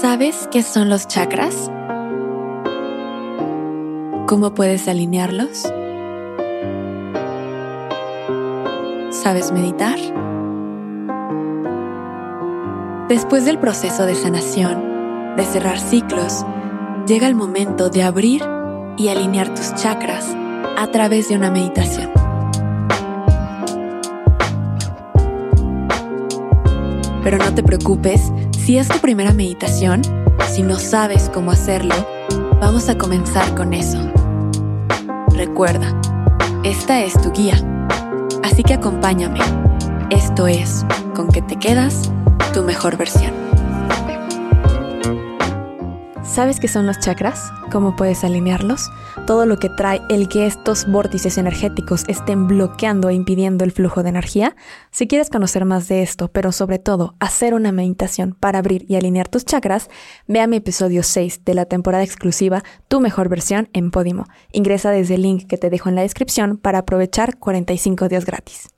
¿Sabes qué son los chakras? ¿Cómo puedes alinearlos? ¿Sabes meditar? Después del proceso de sanación, de cerrar ciclos, llega el momento de abrir y alinear tus chakras a través de una meditación. Pero no te preocupes si es tu primera meditación, si no sabes cómo hacerlo, vamos a comenzar con eso. Recuerda, esta es tu guía, así que acompáñame. Esto es, con que te quedas, tu mejor versión. ¿Sabes qué son los chakras? ¿Cómo puedes alinearlos? Todo lo que trae el que estos vórtices energéticos estén bloqueando e impidiendo el flujo de energía. Si quieres conocer más de esto, pero sobre todo hacer una meditación para abrir y alinear tus chakras, ve a mi episodio 6 de la temporada exclusiva Tu mejor versión en Podimo. Ingresa desde el link que te dejo en la descripción para aprovechar 45 días gratis.